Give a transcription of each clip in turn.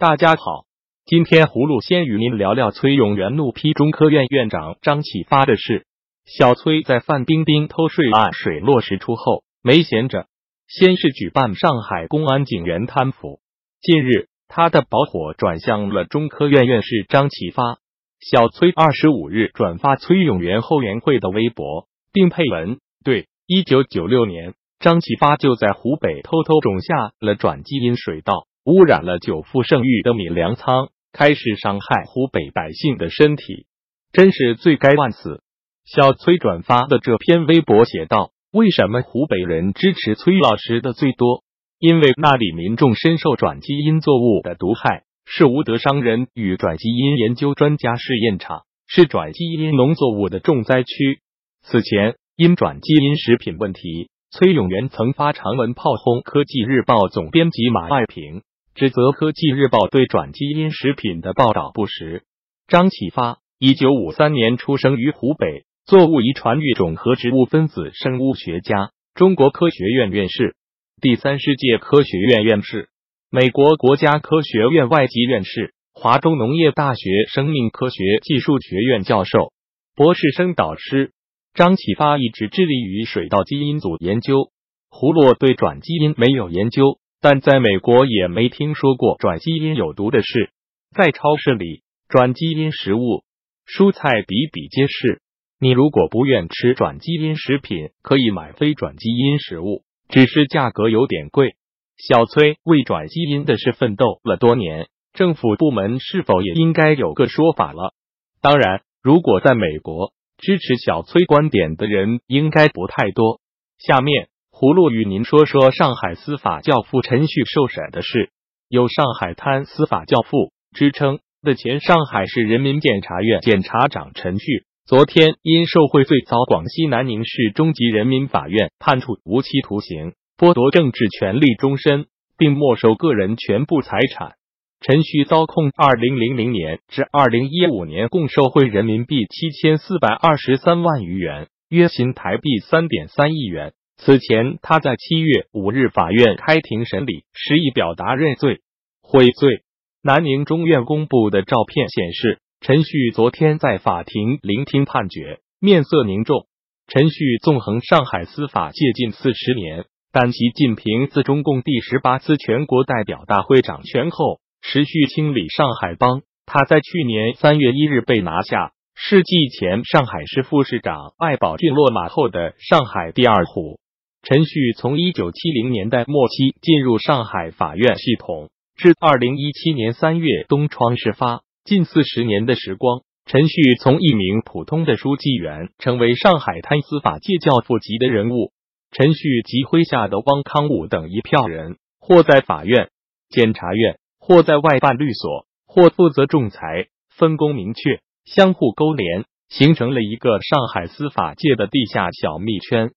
大家好，今天葫芦先与您聊聊崔永元怒批中科院院长张启发的事。小崔在范冰冰偷税案水落石出后，没闲着，先是举办上海公安警员贪腐。近日，他的宝火转向了中科院院士张启发。小崔二十五日转发崔永元后援会的微博，并配文：“对，一九九六年。”张启发就在湖北偷偷种下了转基因水稻，污染了久负盛誉的米粮仓，开始伤害湖北百姓的身体，真是罪该万死。小崔转发的这篇微博写道：“为什么湖北人支持崔老师的最多？因为那里民众深受转基因作物的毒害，是无德商人与转基因研究专家试验场，是转基因农作物的重灾区。此前因转基因食品问题。”崔永元曾发长文炮轰《科技日报》总编辑马爱平，指责《科技日报》对转基因食品的报道不实。张启发，一九五三年出生于湖北，作物遗传育种和植物分子生物学家，中国科学院院士，第三世界科学院院士，美国国家科学院外籍院士，华中农业大学生命科学技术学院教授，博士生导师。张启发一直致力于水稻基因组研究，胡洛对转基因没有研究，但在美国也没听说过转基因有毒的事。在超市里，转基因食物、蔬菜比比皆是。你如果不愿吃转基因食品，可以买非转基因食物，只是价格有点贵。小崔为转基因的事奋斗了多年，政府部门是否也应该有个说法了？当然，如果在美国。支持小崔观点的人应该不太多。下面，葫芦与您说说上海司法教父陈旭受审的事。有“上海滩司法教父”之称的前上海市人民检察院检察长陈旭，昨天因受贿罪遭广西南宁市中级人民法院判处无期徒刑，剥夺政治权利终身，并没收个人全部财产。陈旭遭控二零零零年至二零一五年共受贿人民币七千四百二十三万余元，约新台币三点三亿元。此前，他在七月五日法院开庭审理，实已表达认罪悔罪。南宁中院公布的照片显示，陈旭昨天在法庭聆听判决，面色凝重。陈旭纵横上海司法界近四十年，但习近平自中共第十八次全国代表大会掌权后。持续清理上海帮，他在去年三月一日被拿下，是继前上海市副市长艾宝俊落马后的上海第二虎。陈旭从一九七零年代末期进入上海法院系统，至二零一七年三月东窗事发，近四十年的时光，陈旭从一名普通的书记员，成为上海滩司法界教父级的人物。陈旭及麾下的汪康武等一票人，或在法院、检察院。或在外办律所，或负责仲裁，分工明确，相互勾连，形成了一个上海司法界的地下小密圈。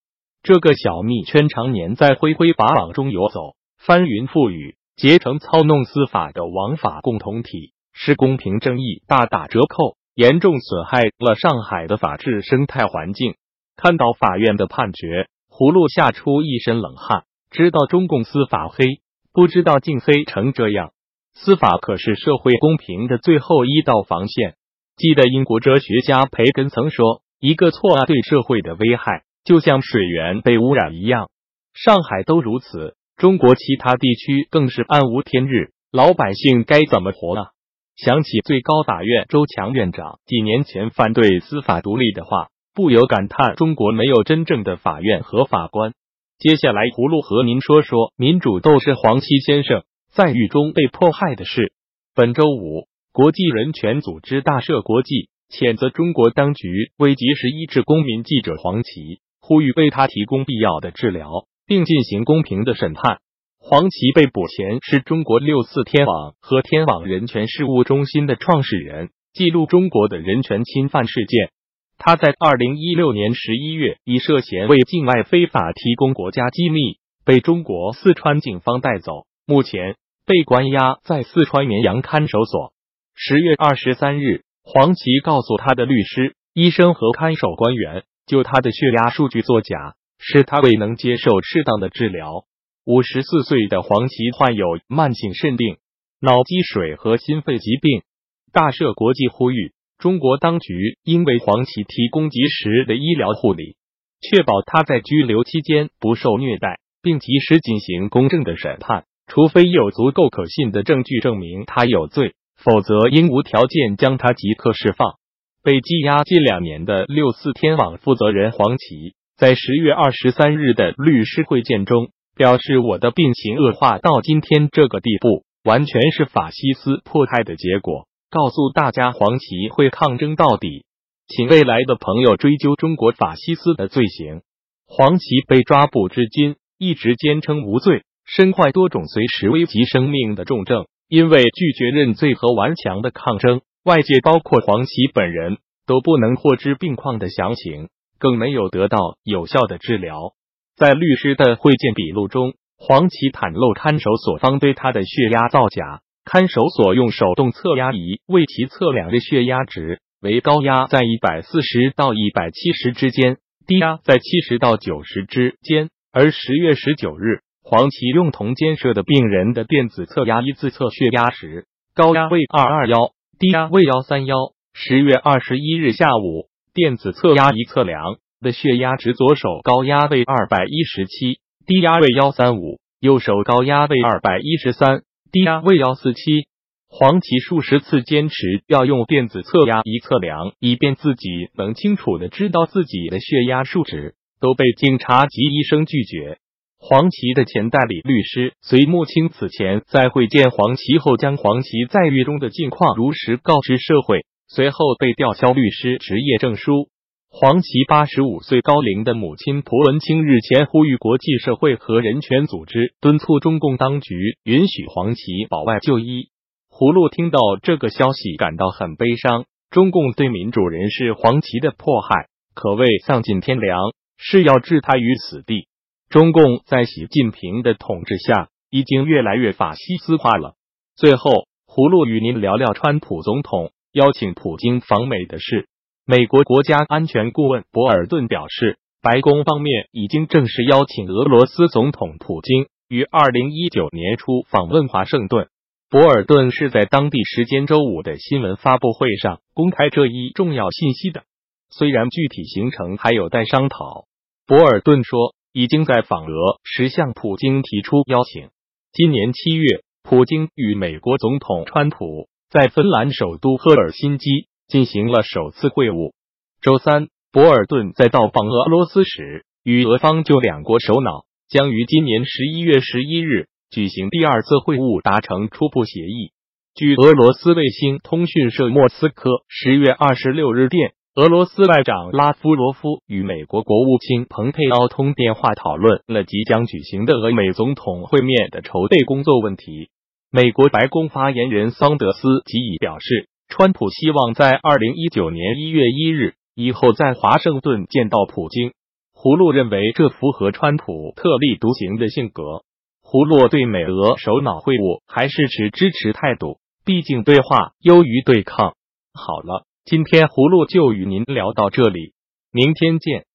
这个小密圈常年在恢恢法网中游走，翻云覆雨，结成操弄司法的王法共同体，使公平正义大打折扣，严重损害了上海的法治生态环境。看到法院的判决，葫芦吓出一身冷汗。知道中共司法黑，不知道竟黑成这样。司法可是社会公平的最后一道防线。记得英国哲学家培根曾说：“一个错案对社会的危害，就像水源被污染一样。”上海都如此，中国其他地区更是暗无天日。老百姓该怎么活啊？想起最高法院周强院长几年前反对司法独立的话，不由感叹：中国没有真正的法院和法官。接下来，葫芦和您说说民主斗士黄奇先生。在狱中被迫害的事。本周五，国际人权组织大赦国际谴责中国当局未及时医治公民记者黄奇，呼吁为他提供必要的治疗，并进行公平的审判。黄奇被捕前是中国六四天网和天网人权事务中心的创始人，记录中国的人权侵犯事件。他在二零一六年十一月以涉嫌为境外非法提供国家机密，被中国四川警方带走。目前被关押在四川绵阳看守所。十月二十三日，黄奇告诉他的律师、医生和看守官员，就他的血压数据作假，使他未能接受适当的治疗。五十四岁的黄奇患有慢性肾病，脑积水和心肺疾病。大赦国际呼吁中国当局应为黄旗提供及时的医疗护理，确保他在拘留期间不受虐待，并及时进行公正的审判。除非有足够可信的证据证明他有罪，否则应无条件将他即刻释放。被羁押近两年的六四天网负责人黄奇，在十月二十三日的律师会见中表示：“我的病情恶化到今天这个地步，完全是法西斯迫害的结果。告诉大家，黄奇会抗争到底，请未来的朋友追究中国法西斯的罪行。黄奇被抓捕至今，一直坚称无罪。”身患多种随时危及生命的重症，因为拒绝认罪和顽强的抗争，外界包括黄奇本人都不能获知病况的详情，更没有得到有效的治疗。在律师的会见笔录中，黄奇袒露看守所方对他的血压造假，看守所用手动测压仪为其测量的血压值为高压在一百四十到一百七十之间，低压在七十到九十之间。而十月十九日。黄芪用同监舍的病人的电子测压仪自测血压时，高压为二二幺，低压为幺三幺。十月二十一日下午，电子测压仪测量的血压值，左手高压为二百一十七，低压为幺三五；右手高压为二百一十三，低压为幺四七。黄芪数十次坚持要用电子测压仪测量，以便自己能清楚的知道自己的血压数值，都被警察及医生拒绝。黄芪的前代理律师隋木清此前在会见黄芪后，将黄芪在狱中的近况如实告知社会，随后被吊销律师执业证书。黄芪八十五岁高龄的母亲蒲文清日前呼吁国际社会和人权组织敦促中共当局允许黄芪保外就医。葫芦听到这个消息感到很悲伤，中共对民主人士黄芪的迫害可谓丧尽天良，是要置他于死地。中共在习近平的统治下，已经越来越法西斯化了。最后，葫芦与您聊聊川普总统邀请普京访美的事。美国国家安全顾问博尔顿表示，白宫方面已经正式邀请俄罗斯总统普京于二零一九年初访问华盛顿。博尔顿是在当地时间周五的新闻发布会上公开这一重要信息的，虽然具体行程还有待商讨。博尔顿说。已经在访俄时向普京提出邀请。今年七月，普京与美国总统川普在芬兰首都赫尔辛基进行了首次会晤。周三，博尔顿在到访俄罗斯时，与俄方就两国首脑将于今年十一月十一日举行第二次会晤达成初步协议。据俄罗斯卫星通讯社莫斯科十月二十六日电。俄罗斯外长拉夫罗夫与美国国务卿蓬佩奥通电话，讨论了即将举行的俄美总统会面的筹备工作问题。美国白宫发言人桑德斯即已表示，川普希望在二零一九年一月一日以后在华盛顿见到普京。葫芦认为这符合川普特立独行的性格。葫芦对美俄首脑会晤还是持支持态度，毕竟对话优于对抗。好了。今天葫芦就与您聊到这里，明天见。